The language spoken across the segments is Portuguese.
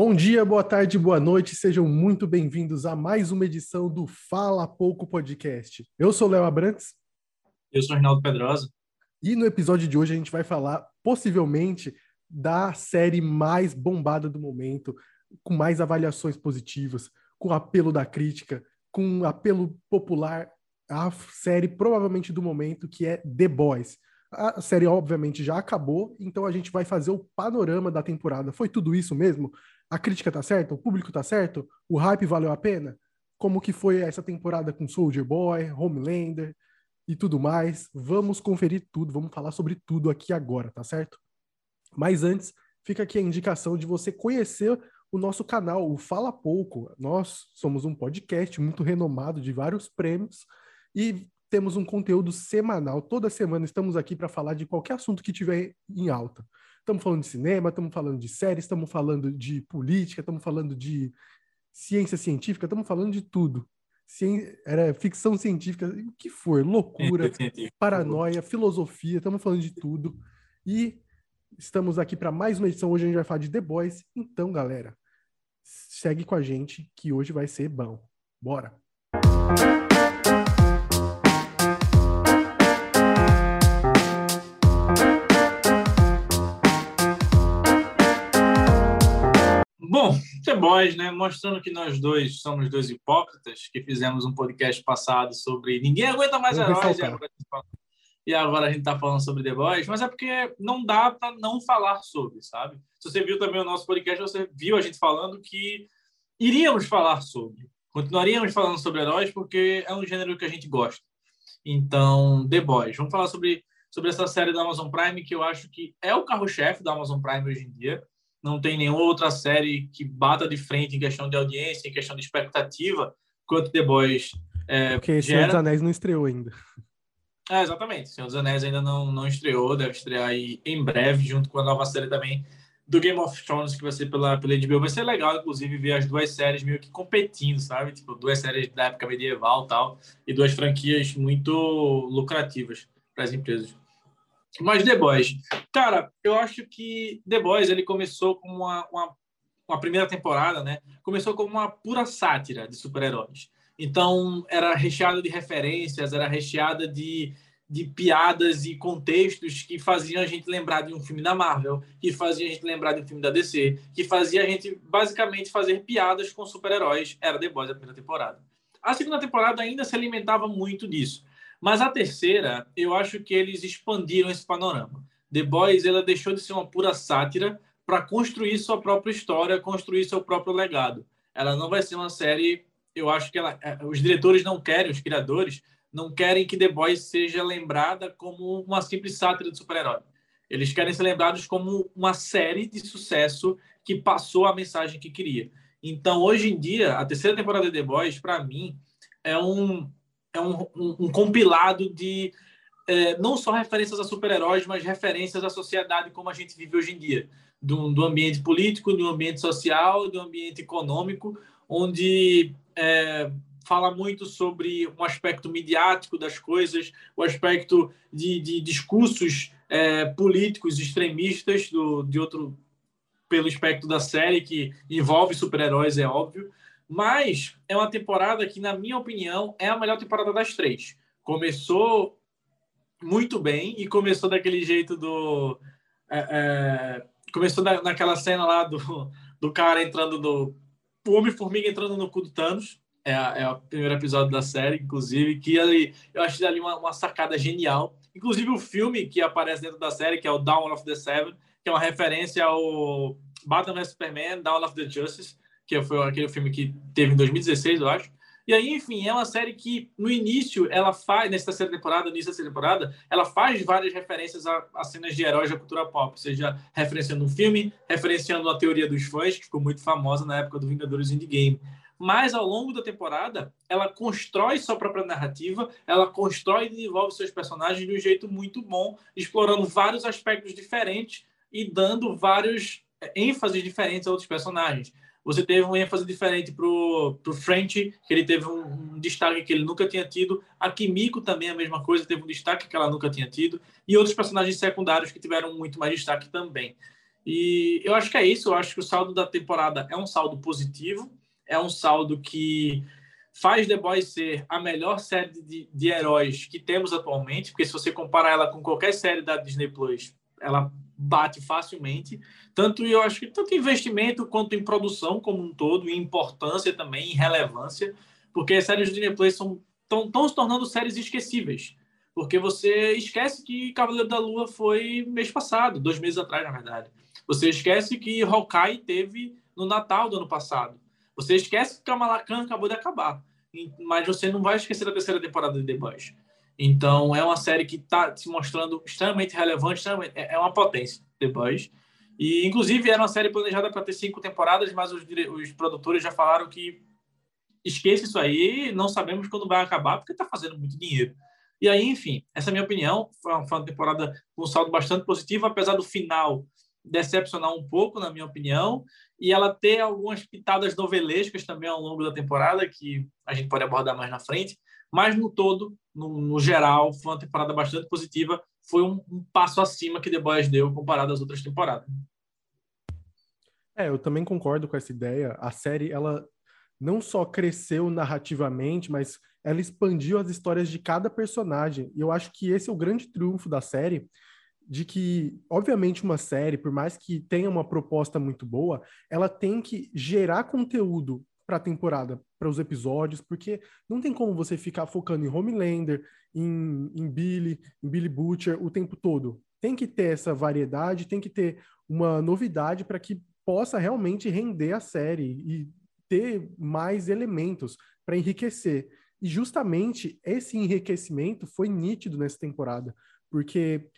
Bom dia, boa tarde, boa noite, sejam muito bem-vindos a mais uma edição do Fala Pouco Podcast. Eu sou Léo Abrantes. Eu sou Reinaldo Pedrosa. E no episódio de hoje a gente vai falar, possivelmente, da série mais bombada do momento, com mais avaliações positivas, com apelo da crítica, com apelo popular, a série provavelmente do momento, que é The Boys. A série, obviamente, já acabou, então a gente vai fazer o panorama da temporada. Foi tudo isso mesmo? A crítica tá certa? O público tá certo? O hype valeu a pena? Como que foi essa temporada com Soldier Boy, Homelander e tudo mais? Vamos conferir tudo, vamos falar sobre tudo aqui agora, tá certo? Mas antes, fica aqui a indicação de você conhecer o nosso canal, o Fala Pouco. Nós somos um podcast muito renomado de vários prêmios e temos um conteúdo semanal. Toda semana estamos aqui para falar de qualquer assunto que tiver em alta. Estamos falando de cinema, estamos falando de séries, estamos falando de política, estamos falando de ciência científica, estamos falando de tudo. Cien... Era ficção científica, o que for, loucura, paranoia, filosofia, estamos falando de tudo. E estamos aqui para mais uma edição. Hoje a gente vai falar de The Boys. Então, galera, segue com a gente que hoje vai ser bom. Bora! The Boys, né? Mostrando que nós dois somos dois hipócritas, que fizemos um podcast passado sobre ninguém aguenta mais heróis e agora, e agora a gente está falando sobre The Boys, mas é porque não dá para não falar sobre, sabe? Se você viu também o nosso podcast, você viu a gente falando que iríamos falar sobre, continuaríamos falando sobre heróis porque é um gênero que a gente gosta. Então, The Boys. Vamos falar sobre, sobre essa série da Amazon Prime que eu acho que é o carro-chefe da Amazon Prime hoje em dia não tem nenhuma outra série que bata de frente em questão de audiência, em questão de expectativa, quanto The Boys. É, Porque gera... Senhor dos Anéis não estreou ainda. É, exatamente. Senhor dos Anéis ainda não, não estreou, deve estrear aí em breve, junto com a nova série também do Game of Thrones, que vai ser pela, pela HBO. Vai ser legal, inclusive, ver as duas séries meio que competindo, sabe? Tipo, duas séries da época medieval tal, e duas franquias muito lucrativas para as empresas. Mas The Boys. Cara, eu acho que The Boys ele começou com uma, uma, uma primeira temporada, né? Começou como uma pura sátira de super-heróis. Então, era recheada de referências, era recheada de, de piadas e contextos que faziam a gente lembrar de um filme da Marvel, que faziam a gente lembrar de um filme da DC, que fazia a gente basicamente fazer piadas com super-heróis. Era The Boys a primeira temporada. A segunda temporada ainda se alimentava muito disso. Mas a terceira, eu acho que eles expandiram esse panorama. The Boys ela deixou de ser uma pura sátira para construir sua própria história, construir seu próprio legado. Ela não vai ser uma série. Eu acho que ela, é, os diretores não querem, os criadores não querem que The Boys seja lembrada como uma simples sátira de super-herói. Eles querem ser lembrados como uma série de sucesso que passou a mensagem que queria. Então, hoje em dia, a terceira temporada de The Boys, para mim, é um, é um, um, um compilado de é, não só referências a super-heróis, mas referências à sociedade como a gente vive hoje em dia, do, do ambiente político, do ambiente social, do ambiente econômico, onde é, fala muito sobre um aspecto midiático das coisas, o aspecto de, de discursos é, políticos extremistas do, de outro pelo espectro da série que envolve super-heróis, é óbvio, mas é uma temporada que, na minha opinião, é a melhor temporada das três. Começou muito bem e começou daquele jeito do. É, é, começou na, naquela cena lá do, do cara entrando no. O Homem-Formiga entrando no cu do Thanos. É, é, o primeiro episódio da série, inclusive, que ali, eu achei ali uma, uma sacada genial. Inclusive o filme que aparece dentro da série, que é o Dawn of the Seven, que é uma referência ao Batman vs Superman, Dawn of the Justice, que foi aquele filme que teve em 2016, eu acho. E aí, enfim, é uma série que no início ela faz, nessa terceira temporada, no início dessa temporada, ela faz várias referências a, a, cenas de heróis da cultura pop, seja referenciando um filme, referenciando a teoria dos fãs, que ficou muito famosa na época do Vingadores Endgame. Mas ao longo da temporada, ela constrói sua própria narrativa, ela constrói e desenvolve seus personagens de um jeito muito bom, explorando vários aspectos diferentes e dando vários ênfases diferentes a outros personagens. Você teve uma ênfase diferente para o French, que ele teve um, um, destaque que ele nunca tinha tido. A Kimiko também a mesma coisa, teve um destaque que ela nunca tinha tido. E outros personagens secundários que tiveram muito mais destaque também. E eu acho que é isso. Eu acho que o saldo da temporada é um saldo positivo, é um saldo que faz The Boys ser a melhor série de, de heróis que temos atualmente, porque se você comparar ela com qualquer série da Disney Plus, ela bate facilmente. Tanto eu acho que tanto investimento quanto em produção como um todo, em importância também, em relevância, porque as séries Disney Plus estão se tornando séries esquecíveis. Porque você esquece que Cavaleiro da Lua foi mês passado, dois meses atrás, na verdade. Você esquece que Hawkeye teve no Natal do ano passado. Você esquece que Kamala Khan acabou de acabar. Mas você não vai esquecer da terceira temporada de The Boys. Então, é uma série que está se mostrando extremamente relevante, é, é uma potência, The Boys. E, inclusive, era uma série planejada para ter cinco temporadas, mas os, os, produtores já falaram que esqueça isso aí, não sabemos quando vai acabar, porque está fazendo muito dinheiro. E aí, enfim, essa é a minha opinião. Foi uma, foi uma temporada com um saldo bastante positivo, apesar do final decepcionar um pouco, na minha opinião, e ela ter algumas pitadas novelescas também ao longo da temporada, que a gente pode abordar mais na frente. Mas no todo, no, no geral, foi uma temporada bastante positiva. Foi um, um, passo acima que The Boys deu comparado às outras temporadas. É, eu também concordo com essa ideia. A série, ela não só cresceu narrativamente, mas ela expandiu as histórias de cada personagem. E eu acho que esse é o grande triunfo da série, de que, obviamente, uma série, por mais que tenha uma proposta muito boa, ela tem que gerar conteúdo para a temporada, para os episódios, porque não tem como você ficar focando em Homelander, em, em Billy, em Billy Butcher o tempo todo. Tem que ter essa variedade, tem que ter uma novidade para que possa realmente render a série e ter mais elementos para enriquecer. E justamente esse enriquecimento foi nítido nessa temporada, porque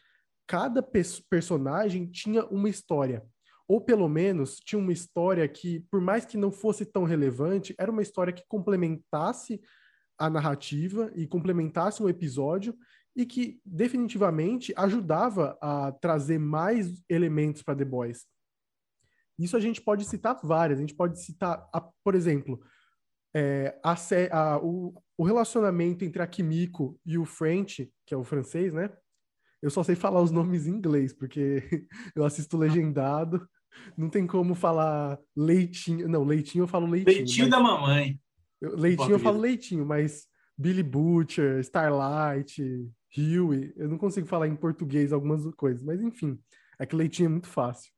cada personagem tinha uma história ou pelo menos tinha uma história que, por mais que não fosse tão relevante, era uma história que complementasse a narrativa e complementasse um episódio e que definitivamente ajudava a trazer mais elementos para The Boys. Isso a gente pode citar várias. A gente pode citar, a, por exemplo, é, a, a, o, o, relacionamento entre a Kimiko e o French, que é o francês, né? Eu só sei falar os nomes em inglês, porque eu assisto legendado. Não tem como falar leitinho. Não, leitinho eu falo leitinho. Leitinho mas... da mamãe. Leitinho eu falo leitinho, mas Billy Butcher, Starlight, Huey, eu não consigo falar em português algumas coisas, mas enfim, é que leitinho é muito fácil.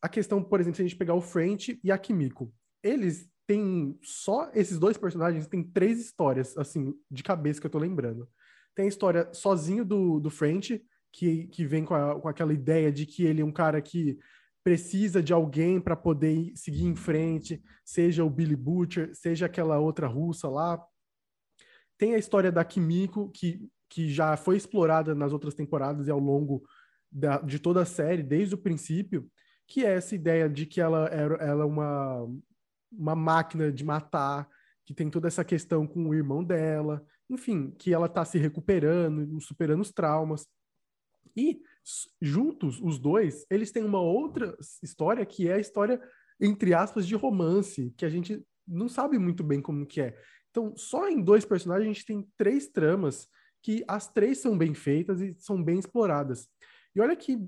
A questão, por exemplo, se a gente pegar o French e a Kimiko, eles têm só esses dois personagens têm três histórias, assim, de cabeça que eu tô lembrando. Tem a história sozinho do, do French, que, que vem com, a, com aquela ideia de que ele é um cara que precisa de alguém para poder seguir em frente, seja o Billy Butcher, seja aquela outra russa lá. Tem a história da Kimiko, que, que já foi explorada nas outras temporadas e ao longo da, de toda a série, desde o princípio, que é essa ideia de que ela, ela é uma, uma máquina de matar, que tem toda essa questão com o irmão dela, enfim, que ela está se recuperando, superando os traumas. E juntos, os dois, eles têm uma outra história que é a história, entre aspas, de romance, que a gente não sabe muito bem como que é. Então, só em dois personagens a gente tem três tramas que as três são bem feitas e são bem exploradas. E olha que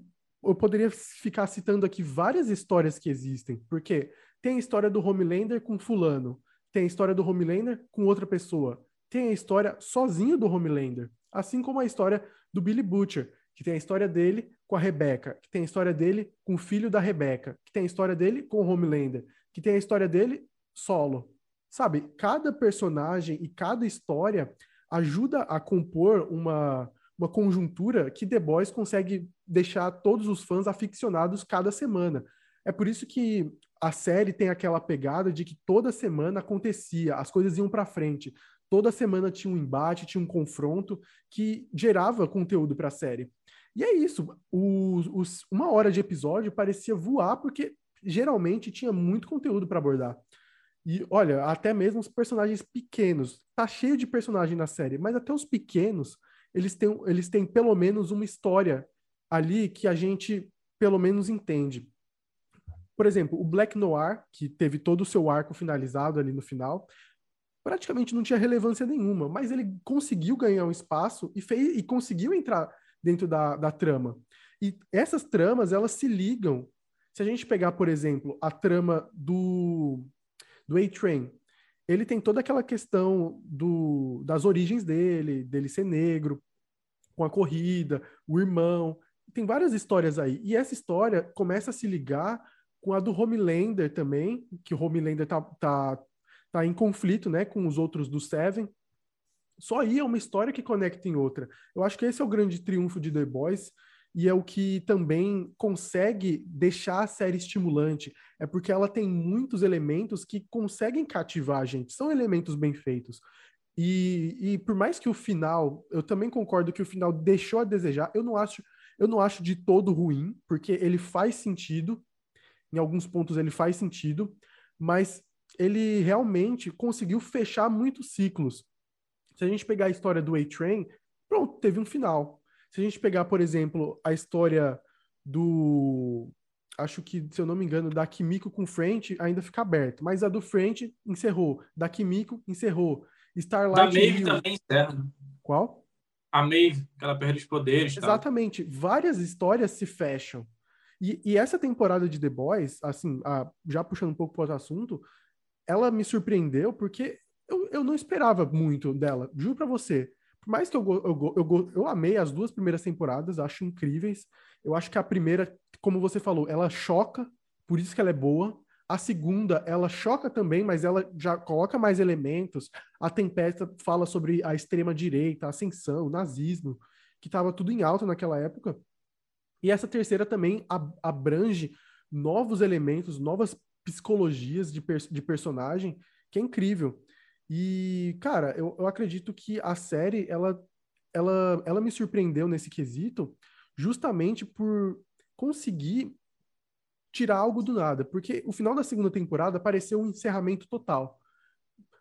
eu poderia ficar citando aqui várias histórias que existem, porque tem a história do Homelander com fulano, tem a história do Homelander com outra pessoa, tem a história sozinho do Homelander, assim como a história do Billy Butcher, que tem a história dele com a Rebecca, que tem a história dele com o filho da Rebecca, que tem a história dele com o Homelander, que tem a história dele solo. Sabe, cada personagem e cada história ajuda a compor uma, uma conjuntura que The Boys consegue deixar todos os fãs aficionados cada semana. É por isso que a série tem aquela pegada de que toda semana acontecia, as coisas iam para frente. Toda semana tinha um embate, tinha um confronto que gerava conteúdo para a série. E é isso. Os, os, uma hora de episódio parecia voar, porque geralmente tinha muito conteúdo para abordar. E olha, até mesmo os personagens pequenos. Tá cheio de personagem na série, mas até os pequenos, eles têm, eles têm pelo menos uma história ali que a gente pelo menos entende. Por exemplo, o Black Noir, que teve todo o seu arco finalizado ali no final, praticamente não tinha relevância nenhuma, mas ele conseguiu ganhar um espaço e, fez, e conseguiu entrar dentro da, da trama. E essas tramas, elas se ligam Se a gente pegar, por exemplo, a trama do, do A-Train, ele tem toda aquela questão do, das origens dele, dele ser negro, com a corrida, o irmão. Tem várias histórias aí. E essa história começa a se ligar com a do Homelander também, que o Homelander tá, tá, tá em conflito né, com os outros do Seven. Só aí é uma história que conecta em outra. Eu acho que esse é o grande triunfo de The Boys e é o que também consegue deixar a série estimulante. É porque ela tem muitos elementos que conseguem cativar a gente. São elementos bem feitos. E, e por mais que o final, eu também concordo que o final deixou a desejar. Eu não acho, eu não acho de todo ruim, porque ele faz sentido. Em alguns pontos ele faz sentido, mas ele realmente conseguiu fechar muitos ciclos. Se a gente pegar a história do A-Train, pronto, teve um final. Se a gente pegar, por exemplo, a história do. Acho que, se eu não me engano, da Kimiko com French ainda fica aberto. Mas a do French encerrou. Da Kimiko encerrou. Starlight. Da Maeve também encerra. Qual? A Maeve, que ela perde os poderes. Exatamente. Tal. Várias histórias se fecham. E, e, essa temporada de The Boys, assim, a, já puxando um pouco para outro assunto, ela me surpreendeu porque eu, eu não esperava muito dela. Juro para você. Por mais que eu, eu, eu, eu amei as duas primeiras temporadas, acho incríveis. Eu acho que a primeira, como você falou, ela choca, por isso que ela é boa. A segunda, ela choca também, mas ela já coloca mais elementos. A Tempesta fala sobre a extrema-direita, ascensão, nazismo, que estava tudo em alta naquela época. E essa terceira também abrange novos elementos, novas psicologias de, per de personagem, que é incrível. E, cara, eu, eu acredito que a série, ela, ela, ela me surpreendeu nesse quesito justamente por conseguir tirar algo do nada. Porque o final da segunda temporada pareceu um encerramento total.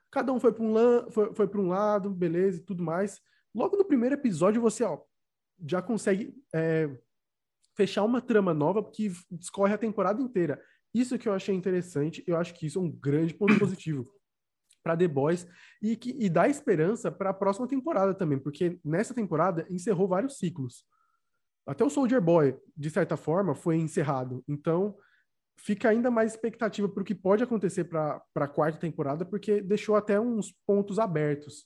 Cada um foi para um, foi, foi um lado, beleza e tudo mais. Logo no primeiro episódio, você ó, já consegue é, fechar uma trama nova que discorre a temporada inteira. Isso que eu achei interessante, eu acho que isso é um grande ponto positivo para The Boys e, que, e dá esperança para a próxima temporada também, porque nessa temporada encerrou vários ciclos. Até o Soldier Boy, de certa forma, foi encerrado. Então, fica ainda mais expectativa para o que pode acontecer para a quarta temporada, porque deixou até uns pontos abertos.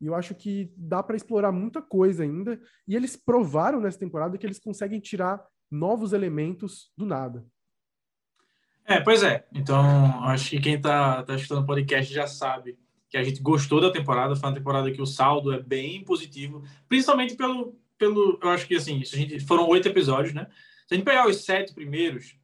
E eu acho que dá para explorar muita coisa ainda. E eles provaram nessa temporada que eles conseguem tirar novos elementos do nada. É, pois é. Então, acho que quem está tá escutando o podcast já sabe que a gente gostou da temporada. Foi uma temporada que o saldo é bem positivo, principalmente pelo. pelo eu acho que, assim, a gente, foram oito episódios, né? Se a gente pegar os sete primeiros,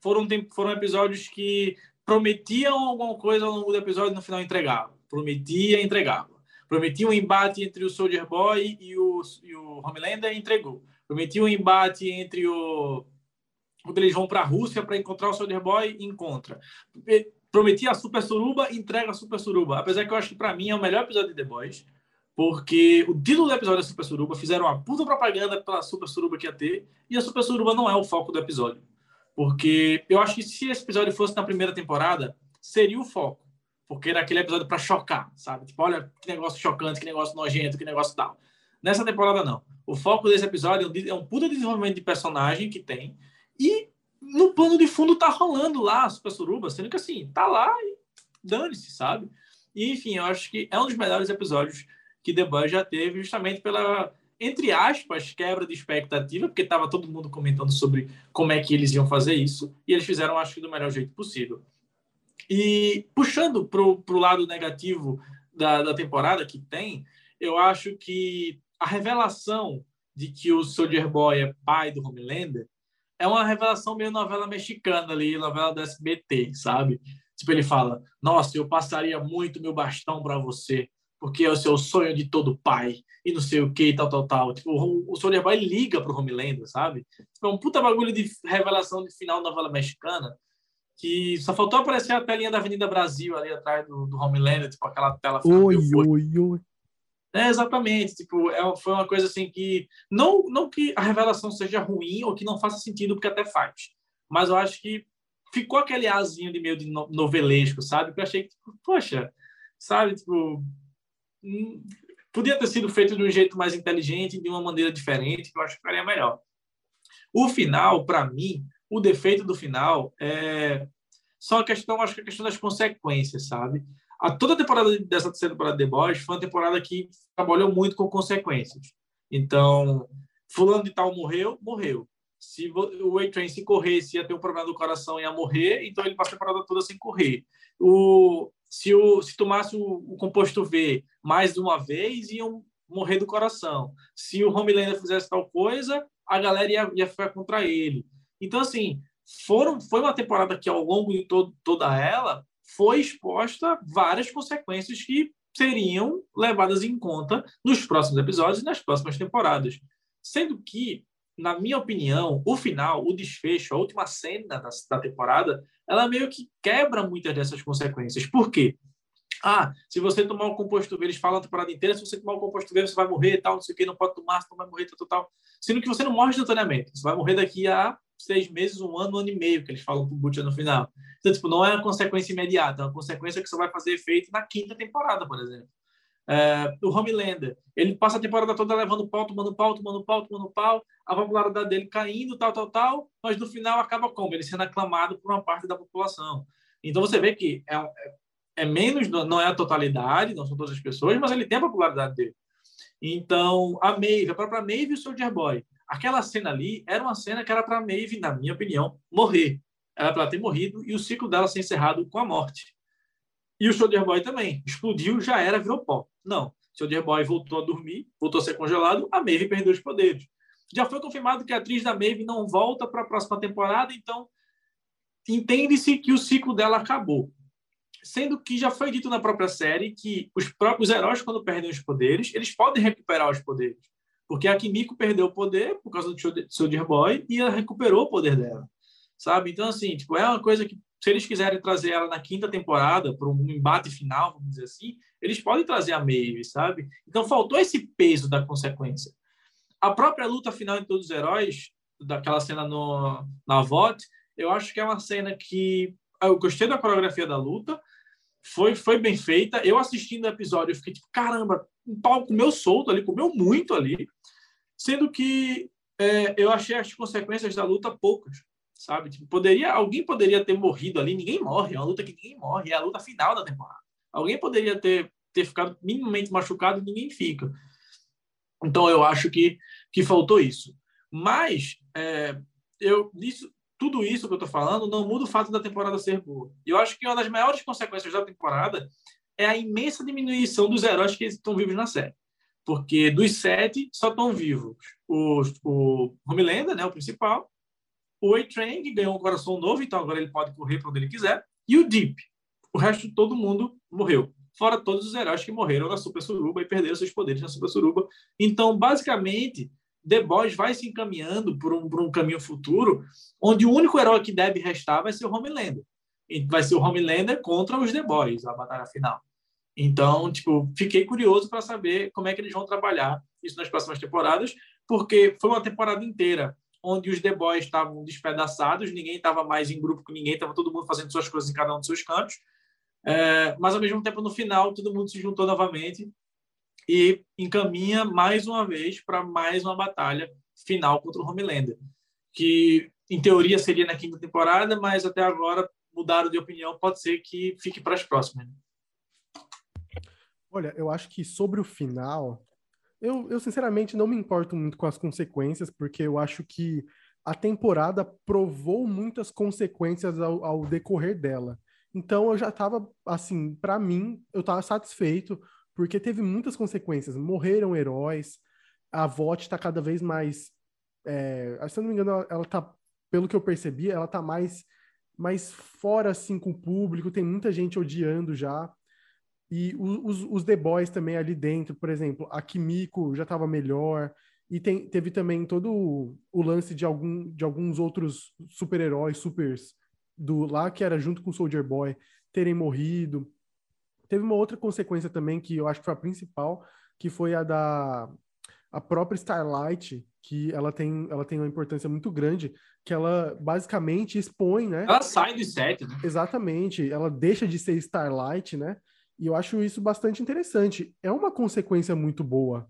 foram, foram episódios que prometiam alguma coisa ao longo do episódio e no final entregavam. Prometia entregava. Prometia um embate entre o Soldier Boy e o, e o Homelander e entregou. Prometia um embate entre o quando eles vão para a Rússia para encontrar o Soldier Boy, encontra. Prometia a Super Suruba, entrega a Super Suruba. Apesar que eu acho que para mim é o melhor episódio de The Boys, porque o título do episódio é Super Suruba, fizeram uma puta propaganda pela Super Suruba que ia ter, e a Super Suruba não é o foco do episódio. Porque eu acho que se esse episódio fosse na primeira temporada, seria o foco. Porque era aquele episódio para chocar, sabe? Tipo, olha que negócio chocante, que negócio nojento, que negócio tal. Nessa temporada, não. O foco desse episódio é um puta desenvolvimento de personagem que tem, e no plano de fundo tá rolando lá a Super Suruba, sendo que assim, tá lá e dane-se, sabe? E, enfim, eu acho que é um dos melhores episódios que The Boys já teve, justamente pela, entre aspas, quebra de expectativa, porque tava todo mundo comentando sobre como é que eles iam fazer isso, e eles fizeram, acho que, do melhor jeito possível. E puxando pro, pro lado negativo da, da temporada que tem, eu acho que a revelação de que o Soldier Boy é pai do Homelander é uma revelação meio novela mexicana ali, novela do SBT, sabe? Tipo, ele fala: Nossa, eu passaria muito meu bastão para você, porque é o seu sonho de todo pai, e não sei o que, tal, tal, tal. Tipo, o, o Soldier Boy liga pro Homelander, sabe? Tipo, é um puta bagulho de revelação de final novela mexicana, que só faltou aparecer a telinha da Avenida Brasil ali atrás do, do Homelander, tipo, aquela tela. Oi, oi, oi. É, exatamente. Tipo, é, foi uma coisa assim que. Não, não que a revelação seja ruim ou que não faça sentido, porque até faz. Mas eu acho que ficou aquele azinho de meio de novelesco, sabe? Que eu achei que, tipo, poxa, sabe? Tipo. Hum, podia ter sido feito de um jeito mais inteligente, de uma maneira diferente, que eu acho que ficaria melhor. O final, para mim, o defeito do final é só a questão, acho que a questão das consequências, sabe? A toda a temporada dessa terceira temporada de The Boys foi uma temporada que trabalhou muito com consequências. Então, fulano de tal morreu, morreu. Se o A-Train se corresse, ia ter um problema do coração ia morrer, então ele passa a temporada toda sem correr. O, se, o, se tomasse o, o composto V mais de uma vez, iam morrer do coração. Se o Homelander fizesse tal coisa, a galera ia, ia ficar contra ele. Então, assim, foram, foi uma temporada que, ao longo de todo, toda ela, foi exposta várias consequências que seriam levadas em conta nos próximos episódios e nas próximas temporadas. Sendo que, na minha opinião, o final, o desfecho, a última cena da, da temporada, ela meio que quebra muitas dessas consequências. Por quê? Ah, se você tomar o composto V, eles falam a temporada inteira, se você tomar o composto V, você vai morrer, tal, não sei o que, não pode tomar, você não vai morrer, tal, tal, Sendo que você não morre instantaneamente. Você vai morrer daqui a seis meses, um ano, um ano e meio, que eles falam pro Butcher no final. Então, tipo, não é uma consequência imediata, é uma consequência que só vai fazer efeito na quinta temporada, por exemplo. É, o Homelander, ele passa a temporada toda levando pau, tomando pau, tomando pau, tomando pau, a popularidade dele caindo, tal, tal, tal, mas no final acaba como? Ele sendo aclamado por uma parte da população. Então você vê que é, é, é menos, não é a totalidade, não são todas as pessoas, mas ele tem a popularidade dele. Então, a Maeve, a própria Maeve e o Soldier Boy, Aquela cena ali era uma cena que era para Maeve, na minha opinião, morrer. Era para ter morrido e o ciclo dela ser encerrado com a morte. E o Soldier Boy também. Explodiu, já era, virou pó. Não. O Soldier Boy voltou a dormir, voltou a ser congelado, a Maeve perdeu os poderes. Já foi confirmado que a atriz da Maeve não volta para a próxima temporada, então entende-se que o ciclo dela acabou. Sendo que já foi dito na própria série que os próprios heróis, quando perdem os poderes, eles podem recuperar os poderes. Porque a Kimiko perdeu o poder por causa do Soldier Boy e ela recuperou o poder dela, sabe? Então, assim, tipo, é uma coisa que, se eles quiserem trazer ela na quinta temporada, para um embate final, vamos dizer assim, eles podem trazer a Maeve, sabe? Então, faltou esse peso da consequência. A própria luta final de todos os heróis, daquela cena no, na VOT, eu acho que é uma cena que eu gostei da coreografia da luta, foi, foi bem feita. Eu assistindo o episódio, eu fiquei tipo, caramba, um pau comeu solto ali, comeu muito ali. Sendo que é, eu achei as consequências da luta poucas, sabe? Tipo, poderia, alguém poderia ter morrido ali, ninguém morre, é uma luta que ninguém morre, é a luta final da temporada. Alguém poderia ter, ter ficado minimamente machucado e ninguém fica. Então eu acho que, que faltou isso. Mas é, eu, isso, tudo isso que eu estou falando não muda o fato da temporada ser boa. Eu acho que uma das maiores consequências da temporada é a imensa diminuição dos heróis que estão vivos na série. Porque dos sete, só estão vivos o, o Homelander, né, o principal, o A-Train, que ganhou um coração novo, então agora ele pode correr para onde ele quiser, e o Deep. O resto todo mundo morreu. Fora todos os heróis que morreram na Super Suruba e perderam seus poderes na Super Suruba. Então, basicamente, The Boys vai se encaminhando por um, por um caminho futuro onde o único herói que deve restar vai ser o Homelander. Vai ser o Homelander contra os The Boys, a batalha final. Então, tipo, fiquei curioso para saber como é que eles vão trabalhar isso nas próximas temporadas, porque foi uma temporada inteira onde os The Boys estavam despedaçados, ninguém estava mais em grupo com ninguém, estava todo mundo fazendo suas coisas em cada um dos seus cantos. É, mas, ao mesmo tempo, no final, todo mundo se juntou novamente e encaminha mais uma vez para mais uma batalha final contra o Homelander, que em teoria seria na quinta temporada, mas até agora mudaram de opinião, pode ser que fique para as próximas. Olha, eu acho que sobre o final, eu, eu sinceramente não me importo muito com as consequências, porque eu acho que a temporada provou muitas consequências ao, ao decorrer dela. Então eu já estava assim, para mim, eu estava satisfeito porque teve muitas consequências. Morreram heróis, a VOT está cada vez mais. É, se eu não me engano, ela, ela tá, pelo que eu percebi, ela tá mais, mais fora assim com o público, tem muita gente odiando já. E os, os The Boys também ali dentro, por exemplo, a Kimiko já estava melhor. E tem, teve também todo o, o, lance de, algum, de alguns outros super-heróis, supers, do lá que era junto com o Soldier Boy, terem morrido. Teve uma outra consequência também, que eu acho que foi a principal, que foi a da a própria Starlight, que ela tem, ela tem uma importância muito grande, que ela basicamente expõe, né? Ela sai do set, né? Exatamente, ela deixa de ser Starlight, né? E eu acho isso bastante interessante. É uma consequência muito boa.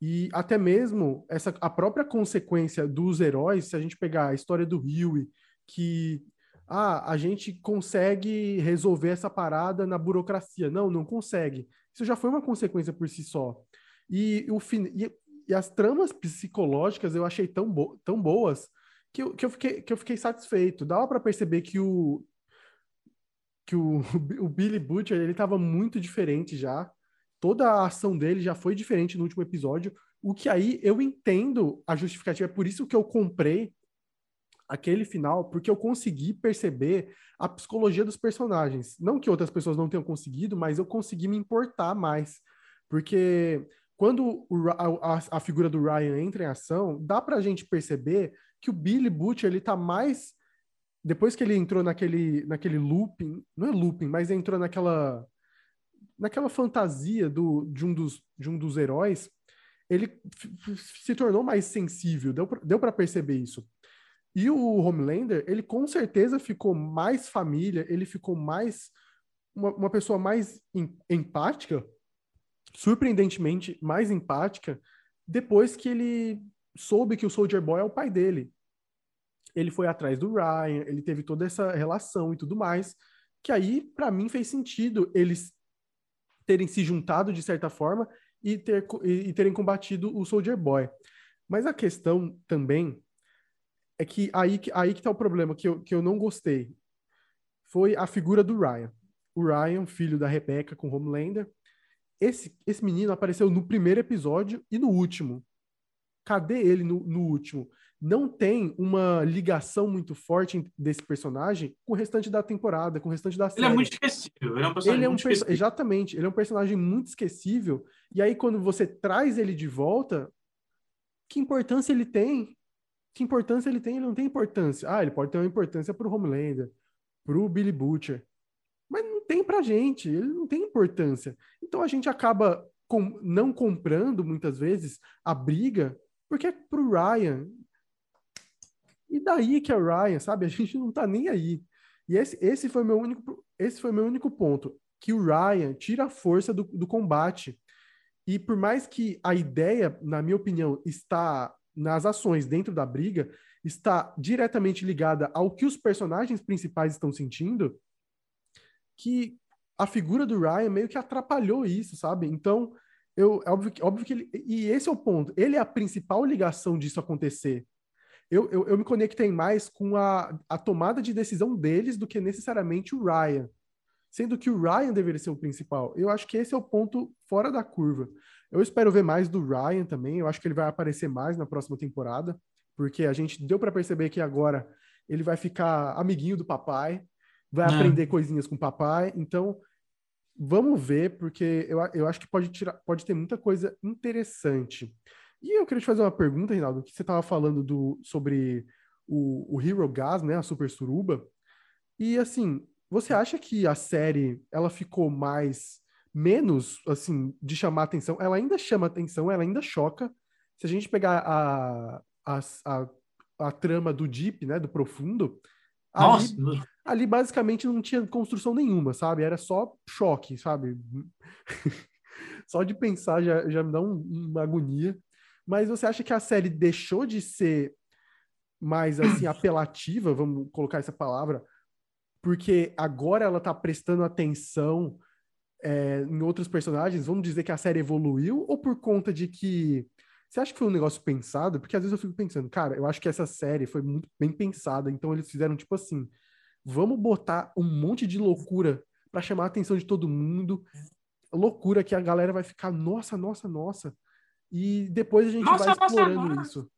E até mesmo essa a própria consequência dos heróis, se a gente pegar a história do Huey, que ah, a gente consegue resolver essa parada na burocracia. Não, não consegue. Isso já foi uma consequência por si só. E, o, e, e as tramas psicológicas eu achei tão, bo tão boas que eu, que, eu fiquei, que eu fiquei satisfeito. Dava para perceber que o, que o, o Billy Butcher ele estava muito diferente já. Toda a ação dele já foi diferente no último episódio. O que aí eu entendo a justificativa. É por isso que eu comprei aquele final, porque eu consegui perceber a psicologia dos personagens. Não que outras pessoas não tenham conseguido, mas eu consegui me importar mais. Porque quando o, a, a, figura do Ryan entra em ação, dá pra gente perceber que o Billy Butcher, ele tá mais... Depois que ele entrou naquele, naquele looping, não é looping, mas entrou naquela naquela fantasia do, de, um dos, de um dos heróis, ele se tornou mais sensível, deu, deu para perceber isso. E o Homelander, ele com certeza ficou mais família, ele ficou mais. Uma, uma pessoa mais em, empática, surpreendentemente mais empática, depois que ele soube que o Soldier Boy é o pai dele. Ele foi atrás do Ryan, ele teve toda essa relação e tudo mais, que aí, para mim, fez sentido eles terem se juntado de certa forma e, ter, e terem combatido o Soldier Boy. Mas a questão também é que aí, aí que tá o problema, que eu, que eu não gostei. Foi a figura do Ryan. O Ryan, filho da Rebecca com Homelander. Esse, esse menino apareceu no primeiro episódio e no último. Cadê ele no, no último? Não tem uma ligação muito forte desse personagem com o restante da temporada, com o restante da série. Ele é muito esquecível. Ele é um personagem ele é um muito esquecível. Exatamente. Ele é um personagem muito esquecível. E aí, quando você traz ele de volta, que importância ele tem? que importância ele tem? Ele não tem importância. Ah, ele pode ter uma importância pro Homelander, pro Billy Butcher. Pra gente, ele não tem importância. Então a gente acaba com, não comprando, muitas vezes, a briga, porque é pro Ryan. E daí que é o Ryan, sabe? A gente não tá nem aí. E esse, esse, foi, meu único, esse foi meu único ponto. Que o Ryan tira a força do, do combate. E por mais que a ideia, na minha opinião, está nas ações dentro da briga está diretamente ligada ao que os personagens principais estão sentindo, que a figura do Ryan meio que atrapalhou isso, sabe? Então, eu, é óbvio, que, óbvio que ele. E esse é o ponto. Ele é a principal ligação disso acontecer. Eu, eu, eu me conectei mais com a, a tomada de decisão deles do que necessariamente o Ryan. Sendo que o Ryan deveria ser o principal. Eu acho que esse é o ponto fora da curva. Eu espero ver mais do Ryan também. Eu acho que ele vai aparecer mais na próxima temporada, porque a gente deu para perceber que agora ele vai ficar amiguinho do papai, vai é. aprender coisinhas com o papai. Então, vamos ver, porque eu, eu acho que pode, tirar, pode ter muita coisa interessante. E eu queria te fazer uma pergunta, Reinaldo, que você estava falando do, sobre o, o Hero Gas, né, a Super Suruba. E assim, você acha que a série ela ficou mais menos, assim, de chamar atenção. Ela ainda chama atenção, ela ainda choca. Se a gente pegar a, a, a, a trama do Deep, né, do Profundo, ali, ali, basicamente não tinha construção nenhuma, sabe? Era só choque, sabe? só de pensar já, já me dá um, uma agonia. Mas você acha que a série deixou de ser mais, assim, apelativa, vamos colocar essa palavra, porque agora ela tá prestando atenção é, em outros personagens, vamos dizer que a série evoluiu ou por conta de que. Você acha que foi um negócio pensado? Porque às vezes eu fico pensando, cara, eu acho que essa série foi muito bem pensada, então eles fizeram tipo assim: vamos botar um monte de loucura para chamar a atenção de todo mundo, loucura que a galera vai ficar, nossa, nossa, nossa. E depois a gente nossa, vai explorando nossa, isso.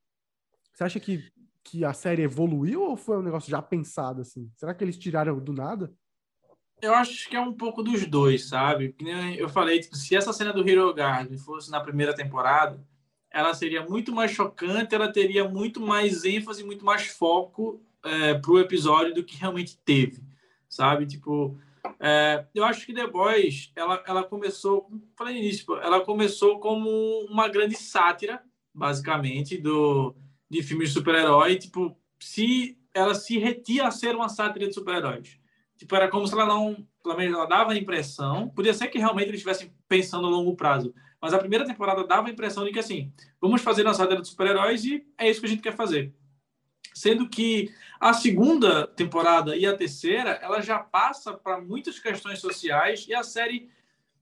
Você acha que, que a série evoluiu ou foi um negócio já pensado assim? Será que eles tiraram do nada? Eu acho que é um pouco dos dois, sabe? Eu falei, tipo, se essa cena do Hero Garden fosse na primeira temporada, ela seria muito mais chocante, ela teria muito mais ênfase, muito mais foco é, pro episódio do que realmente teve, sabe? Tipo, é, eu acho que The Boys, ela, ela começou, falei nisso, ela começou como uma grande sátira, basicamente, do, de filmes de super-herói, tipo, se ela se retia a ser uma sátira de super-heróis. Tipo, era como se ela não. Pelo menos ela dava a impressão. Podia ser que realmente eles estivessem pensando a longo prazo. Mas a primeira temporada dava a impressão de que, assim, vamos fazer série de super-heróis e é isso que a gente quer fazer. Sendo que a segunda temporada e a terceira, ela já passa para muitas questões sociais e a série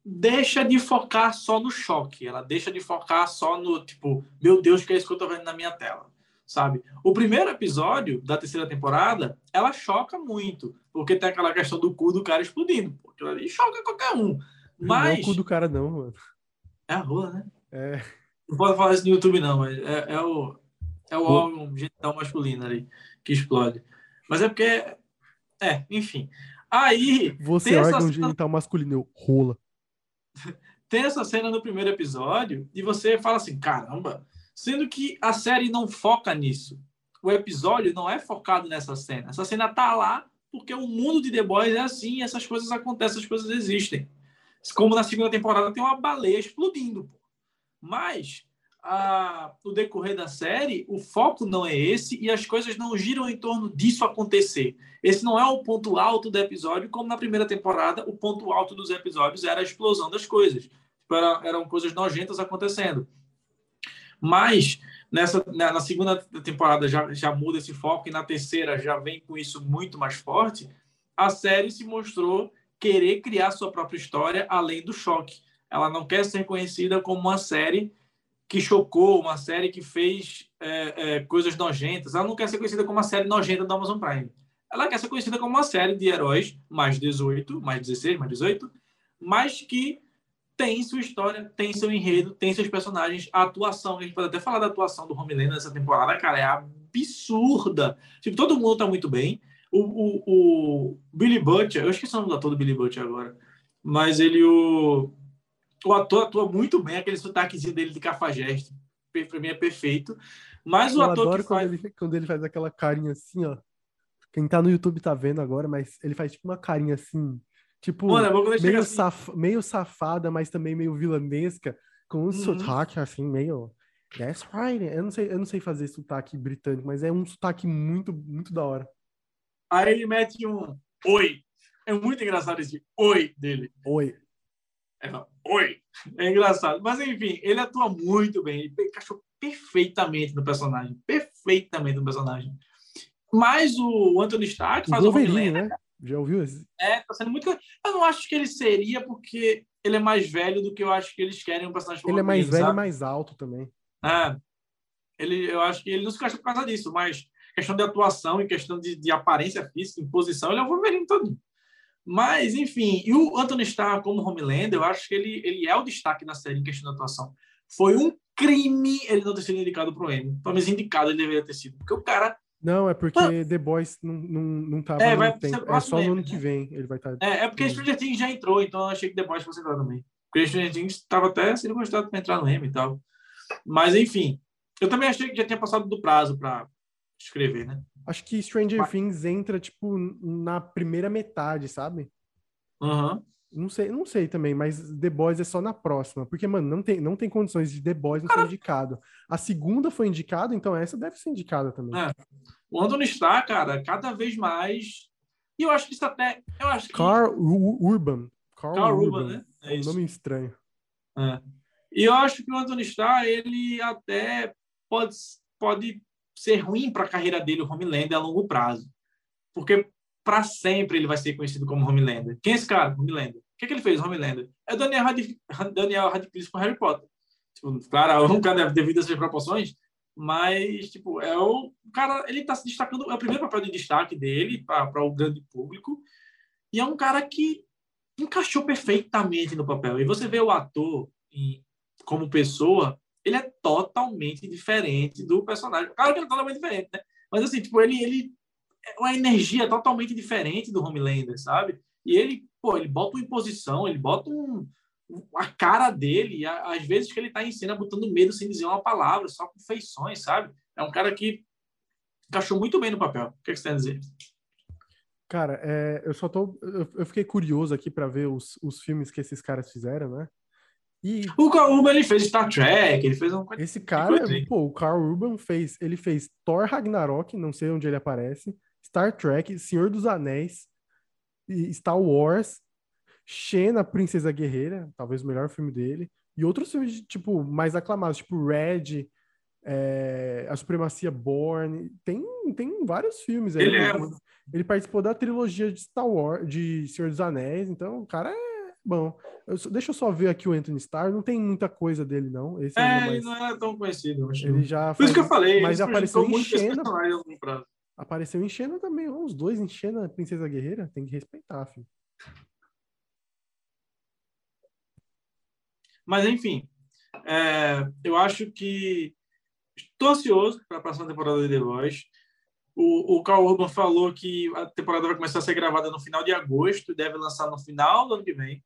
deixa de focar só no choque, ela deixa de focar só no tipo, meu Deus, que é isso que eu tô vendo na minha tela, sabe? O primeiro episódio da terceira temporada, ela choca muito, porque tem aquela questão do cu do cara explodindo, porque ali choca qualquer um. Mas... Não é o cu do cara não, mano. É a rola, né? É. Não pode falar isso no YouTube não, mas é, é o é o órgão genital masculino ali que explode. Mas é porque é, enfim. Aí você é órgão genital masculino, eu rola tem essa cena no primeiro episódio e você fala assim, caramba, sendo que a série não foca nisso. O episódio não é focado nessa cena. Essa cena tá lá porque o mundo de The Boys é assim, essas coisas acontecem, essas coisas existem. Como na segunda temporada tem uma baleia explodindo. Mas a, no decorrer da série, o foco não é esse e as coisas não giram em torno disso acontecer. Esse não é o ponto alto do episódio, como na primeira temporada, o ponto alto dos episódios era a explosão das coisas. Tipo, era, eram coisas nojentas acontecendo. Mas nessa na, na, segunda temporada já, já muda esse foco e na terceira já vem com isso muito mais forte. A série se mostrou querer criar sua própria história além do choque. Ela não quer ser conhecida como uma série que chocou, uma série que fez é, é, coisas nojentas. Ela não quer ser conhecida como uma série nojenta da Amazon Prime. Ela quer ser conhecida como uma série de heróis mais 18, mais 16, mais 18, mas que tem sua história, tem seu enredo, tem seus personagens, a atuação, a gente pode até falar da atuação do Homelander nessa temporada, cara, é absurda. Tipo, todo mundo tá muito bem. O, o, o Billy Butcher, eu esqueci o nome do ator do Billy Butcher agora, mas ele, o, o ator atua muito bem, aquele sotaquezinho dele de cafajeste. Pra mim é perfeito. Mas o eu ator adoro que quando, faz... ele, quando ele faz aquela carinha assim, ó. Quem tá no YouTube tá vendo agora, mas ele faz tipo uma carinha assim, tipo, Mano, é meio, assim. saf... meio safada, mas também meio vilanesca, com um Uhum. sotaque assim, meio. That's right. Eu não sei, eu não sei fazer sotaque britânico, mas é um sotaque muito, muito da hora. Aí ele mete um oi. É muito engraçado esse oi dele. Oi. É, oi. É engraçado. Mas enfim, ele atua muito bem. Ele encaixou perfeitamente no personagem. Perfeitamente no personagem. Mas o Anthony Stark faz o Wolverine, né? Já ouviu esse? É, tá sendo muito. Eu não acho que ele seria porque ele é mais velho do que eu acho que eles querem um personagem Ele é mais velho e sabe? mais alto também. É. Ele, eu acho que ele não se encaixa por causa disso, mas questão de atuação e questão de, de aparência física, imposição, ele é o Wolverine todo. Mas, enfim, e o Anthony Starr como Homelander, eu acho que ele, ele é o destaque na série em questão de atuação. Foi um crime ele não ter sido indicado pro Emmy. Pelo menos indicado ele deveria ter sido. Porque o cara. Não, é porque Mano. The Boys não, não, não tava É, vai ser tempo. É só no ano Emmy, que né? vem ele vai estar. É, é porque. Stranger Things já entrou, então eu achei que The Boys fosse entrar também. Porque Stranger Things estava até sendo gostado para entrar no Emmy e tal. Mas, enfim, eu também achei que já tinha passado do prazo para escrever, né? Acho que Stranger Mas- Things entra, tipo, na primeira metade, sabe? Aham. Não sei, não sei também, mas The Boys é só na próxima. Porque, mano, não tem, não tem condições de The Boys não ser indicado. A segunda foi indicada, então essa deve ser indicada também. É. O Anthony está, cara, cada vez mais. E eu acho que isso até. Eu acho que. Carl Ur- Urban. Carl, Carl Urban, Urban, né? É É um isso. nome estranho. É. E eu acho que o Anthony Starr, ele até pode, pode ser ruim para a carreira dele, o Homelander, a longo prazo. Porque para sempre ele vai ser conhecido como Homelander. Quem é esse cara? Homelander. O que, é que ele fez, Homelander? É Daniel, Daniel Radcliffe com Harry Potter. Tipo, claro, um cara devido a essas proporções, mas, tipo, é o cara, ele está se destacando, é o primeiro papel de destaque dele para o grande público, e é um cara que encaixou perfeitamente no papel. E você vê o ator em- como pessoa, ele é totalmente diferente do personagem. Claro que ele é totalmente diferente, né? Mas assim, tipo, ele, ele é uma energia totalmente diferente do Homelander, sabe? E ele, pô, ele bota uma imposição, ele bota um, a cara dele, a- às vezes que ele tá em cena botando medo sem dizer uma palavra, só com feições, sabe? É um cara que encaixou muito bem no papel. O que, é que você tem a dizer? Cara, é, eu só tô. Eu, eu fiquei curioso aqui pra ver os, os filmes que esses caras fizeram, né? E O Carl Urban, ele fez Star Trek, ele fez um... esse cara, aí. pô, o Carl Urban fez. Ele fez Thor Ragnarok, não sei onde ele aparece, Star Trek, Senhor dos Anéis, Star Wars, Xena, Princesa Guerreira, talvez o melhor filme dele, e outros filmes, tipo, mais aclamados, tipo Red, é, A Supremacia Born. Tem, tem vários filmes aí. Ele é- Ele participou da trilogia de Star Wars, de Senhor dos Anéis, então o cara é bom. Eu só- deixa eu só ver aqui o Anthony Starr, não tem muita coisa dele, não. Esse É, é ele mais- não é tão conhecido, eu acho. ele já Por isso que eu falei, mas apareceu em Xena. Apareceu em Xena também, os dois em Xena, Princesa Guerreira, tem que respeitar, filho. Mas, enfim, é, eu acho que estou ansioso para a próxima temporada de The Voice. O, o Carl Urban falou que a temporada vai começar a ser gravada no final de agosto e deve lançar no final do ano que vem.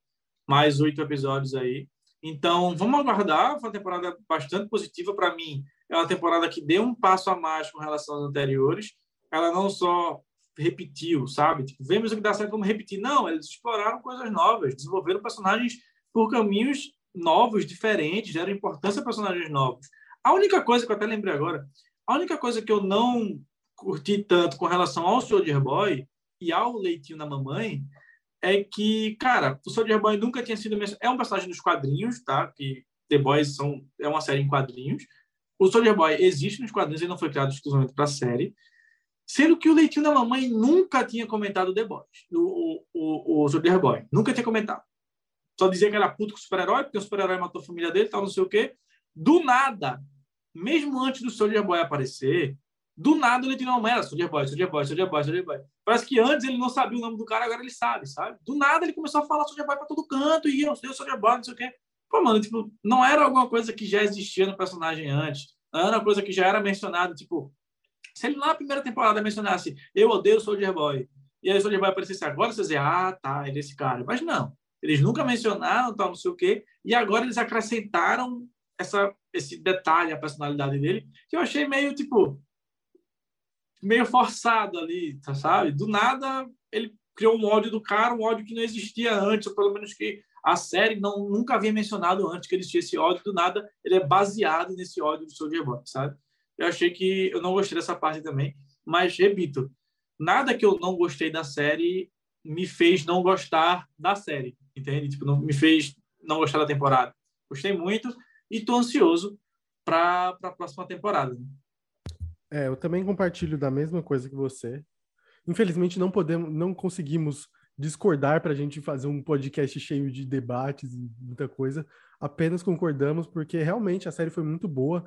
Mais oito episódios aí. Então, vamos aguardar. Foi uma temporada bastante positiva para mim. É uma temporada que deu um passo a mais com relação às anteriores. Ela não só repetiu, sabe? Tipo, vemos o que dá certo, vamos repetir. Não, eles exploraram coisas novas, desenvolveram personagens por caminhos novos, diferentes, deram importância a personagens novos. A única coisa que eu até lembrei agora, a única coisa que eu não curti tanto com relação ao Soldier Boy e ao Leitinho da Mamãe é que, cara, o Soldier Boy nunca tinha sido. É um personagem dos quadrinhos, tá? Que The Boys são, é uma série em quadrinhos. O Soldier Boy existe nos quadrinhos, ele não foi criado exclusivamente para a série. Sendo que o Leitinho da Mamãe nunca tinha comentado The Boys, o, o, o Soldier Boy. Nunca tinha comentado. Só dizia que era puto com o super-herói, porque o super-herói matou a família dele, tal, não sei o quê. Do nada, mesmo antes do Soldier Boy aparecer, do nada o Leitinho da Mamãe era Soldier Boy, Soldier Boy, Soldier Boy, Soldier Boy. Parece que antes ele não sabia o nome do cara, agora ele sabe, sabe? Do nada ele começou a falar Soldier Boy para todo canto, e eu sei o Soldier Boy, não sei o quê. Pô, mano, tipo, não era alguma coisa que já existia no personagem antes. Não era uma coisa que já era mencionada, tipo, se ele lá na primeira temporada mencionasse eu odeio o Soldier Boy, e aí o Soldier Boy aparecesse agora, você dizer, ah, tá, ele é esse cara. Mas não, eles nunca mencionaram, tal, não sei o quê, e agora eles acrescentaram essa, esse detalhe, a personalidade dele, que eu achei meio, tipo, meio forçado ali, tá, sabe? Do nada, ele criou um ódio do cara, um ódio que não existia antes, ou pelo menos que a série não, nunca havia mencionado antes que existia esse ódio, do nada ele é baseado nesse ódio do Soldier Boy, sabe? Eu achei que eu não gostei dessa parte também, mas repito, nada que eu não gostei da série me fez não gostar da série, entende? Tipo, não me fez não gostar da temporada. Gostei muito e tô ansioso para a próxima temporada. É, eu também compartilho da mesma coisa que você. Infelizmente não podemos, não conseguimos discordar para a gente fazer um podcast cheio de debates e muita coisa. Apenas concordamos porque realmente a série foi muito boa.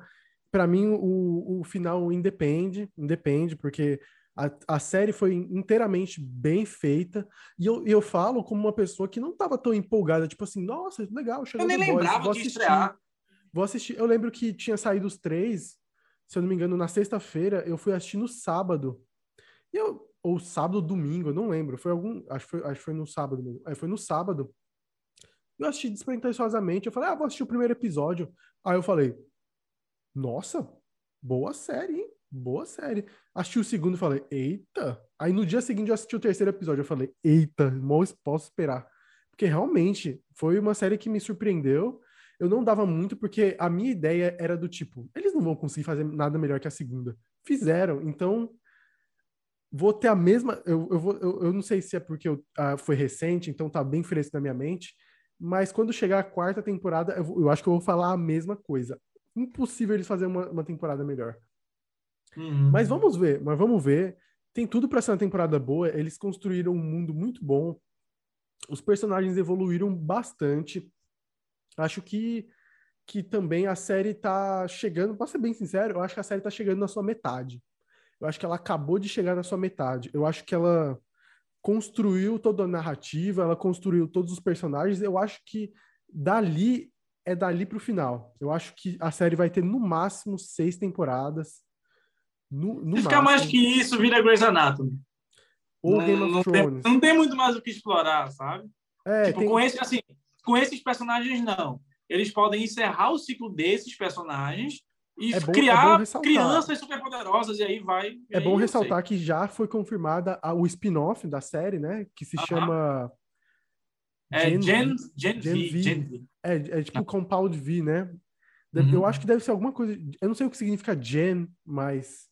Para mim o, o final independe, independe porque a, a série foi inteiramente bem feita e eu, eu falo como uma pessoa que não estava tão empolgada, tipo assim, nossa, legal, chegou Eu nem The Boys, lembrava vou de assistir. estrear. Vou assistir. Eu lembro que tinha saído os três, se eu não me engano, na sexta-feira. Eu fui assistir no sábado. E eu, ou sábado domingo, eu não lembro. Foi algum. Acho que foi, acho foi no sábado mesmo. É, foi no sábado. Eu assisti despretensiosamente. Eu falei, ah, vou assistir o primeiro episódio. Aí eu falei, nossa, boa série, hein? Boa série. Assisti o segundo e falei, eita. Aí no dia seguinte eu assisti o terceiro episódio. Eu falei, eita, mal posso esperar. Porque realmente foi uma série que me surpreendeu eu não dava muito porque a minha ideia era do tipo, eles não vão conseguir fazer nada melhor que a segunda. Fizeram, então vou ter a mesma. Eu, eu, vou, eu, eu não sei se é porque eu, ah, foi recente, então tá bem fresco na minha mente, mas quando chegar a quarta temporada, eu, eu acho que eu vou falar a mesma coisa. Impossível eles fazerem uma, uma temporada melhor. Uhum. Mas vamos ver, mas vamos ver. Tem tudo para ser uma temporada boa. Eles construíram um mundo muito bom. Os personagens evoluíram bastante. Acho que, que também a série tá chegando, para ser bem sincero, eu acho que a série tá chegando na sua metade. Eu acho que ela acabou de chegar na sua metade. Eu acho que ela construiu toda a narrativa, ela construiu todos os personagens. Eu acho que dali é dali pro final. Eu acho que a série vai ter no máximo seis temporadas. No, no Se ficar mais que isso, vira Grey's Anatomy. Ou não, Game of não Thrones. Tem, não tem muito mais o que explorar, sabe? É, tipo, tem... com, esse, assim, com esses personagens, não. Eles podem encerrar o ciclo desses personagens e É bom- é criar ressaltar. crianças superpoderosas, e aí vai. e É aí bom ressaltar que já foi confirmada a- o spin-off da série, né? Que se Aham. chama. sei. É Gen, Gen Gen, V. V. Gen V. É, é tipo Compound V, né? Deve- Uhum. Eu acho que deve ser alguma coisa. Eu não sei o que significa Gen, mas.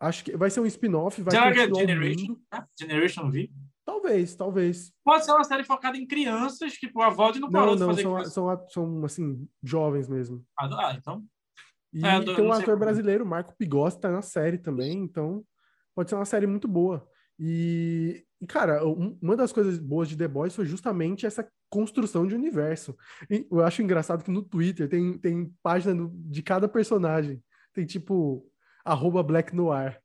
Acho que vai ser um spin-off, vai Será que é Generation? né? Generation V? Talvez, talvez. Pode ser uma série focada em crianças, tipo, a VOD não Não, parou de não, fazer são, criança. são, são assim, jovens mesmo. Ah, ah, então. E é, tem um ator brasileiro, Marco Pigossi, tá na série também, então pode ser uma série muito boa. E, cara, uma das coisas boas de The Boys foi justamente essa construção de universo. E eu acho engraçado que no Twitter tem, tem página de cada personagem. Tem tipo, arroba Black Noir,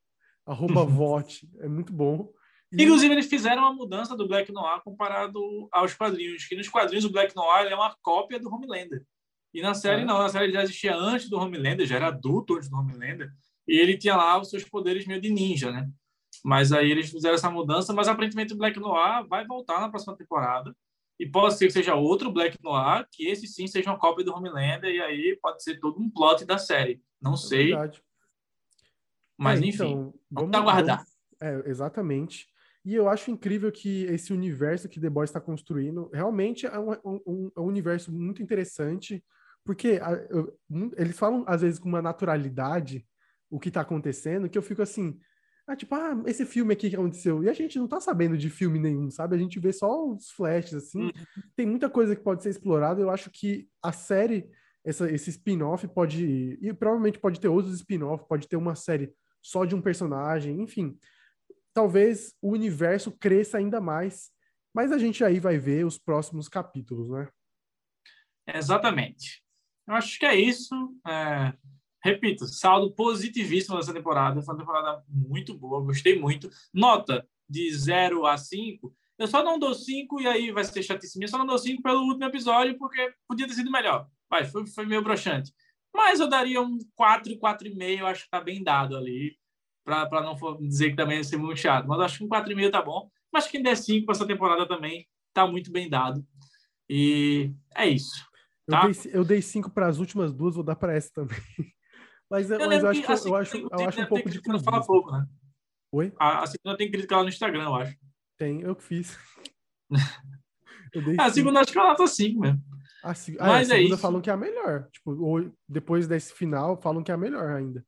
arroba vote. É muito bom. Inclusive, eles fizeram uma mudança do Black Noir comparado aos quadrinhos. Que nos quadrinhos o Black Noir é uma cópia do Homelander. E na série, é. não. Na série ele já existia antes do Homelander, já era adulto antes do Homelander. E ele tinha lá os seus poderes meio de ninja, né? Mas aí eles fizeram essa mudança, mas aparentemente o Black Noir vai voltar na próxima temporada. E pode ser que seja outro Black Noir, que esse sim seja uma cópia do Homelander, e aí pode ser todo um plot da série. Não é sei. Verdade. Mas é, enfim, então, vamos, aguardar. Vamos, é, exatamente. E eu acho incrível que esse universo que The Boys está construindo realmente é um, um, um, universo muito interessante, porque a, eu, eles falam, às vezes, com uma naturalidade o que está acontecendo, que eu fico assim, ah, tipo, ah, esse filme aqui que aconteceu. E a gente não tá sabendo de filme nenhum, sabe? A gente vê só os flashes, assim. Uhum. Tem muita coisa que pode ser explorada. Eu acho que a série, essa, esse spin-off pode. E provavelmente pode ter outros spin-off, pode ter uma série só de um personagem, enfim. Talvez o universo cresça ainda mais. Mas a gente aí vai ver os próximos capítulos, né? Exatamente. Eu acho que é isso. É repito, saldo positivíssimo dessa temporada. Foi uma temporada muito boa, gostei muito. Nota de 0 a 5. Eu só não dou 5 e aí vai ser chatice Eu só não dou 5 pelo último episódio porque podia ter sido melhor. Vai, foi, foi meio broxante. Mas eu daria um 4, 4,5. Acho que tá bem dado ali. Para não dizer que também ia ser muito chato. Mas acho que um 4,5 tá bom. Mas quem der 5 para essa temporada também tá muito bem dado. E é isso. Tá? Eu dei 5 para as últimas duas, vou dar para essa também. Mas eu, mas eu acho que, eu acho, eu acho um pouco de não fala pouco, né? Oi? A, a segunda tem crítica lá no Instagram, eu acho. Tem, eu que fiz. eu dei a segunda acho que ela nota 5 mesmo. A, ah, mas a é segunda é falam que é a melhor. Tipo, depois desse final, falam que é a melhor ainda.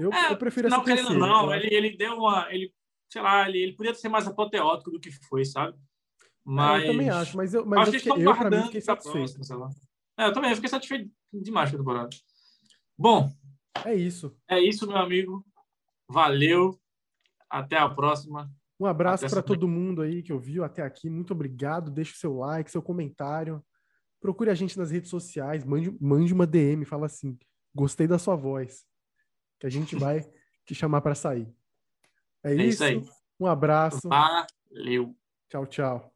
Eu, é, eu prefiro não, querendo não, ele, ele deu uma. Ele, sei lá, ele, ele podia ser mais apoteótico do que foi, sabe? Mas. É, eu também acho, mas eu, mas acho eu, fiquei, eu, pra mim, fiquei satisfeito. Próxima, é, eu também, eu fiquei satisfeito demais com a temporada. Bom, é isso. É isso, meu amigo. Valeu. Até a próxima. Um abraço para todo mundo aí que ouviu até aqui. Muito obrigado. Deixe seu like, seu comentário. Procure a gente nas redes sociais. Mande, mande uma DM. Fala assim: gostei da sua voz. Que a gente vai te chamar para sair. É, é isso. isso um abraço. Valeu. Tchau, tchau.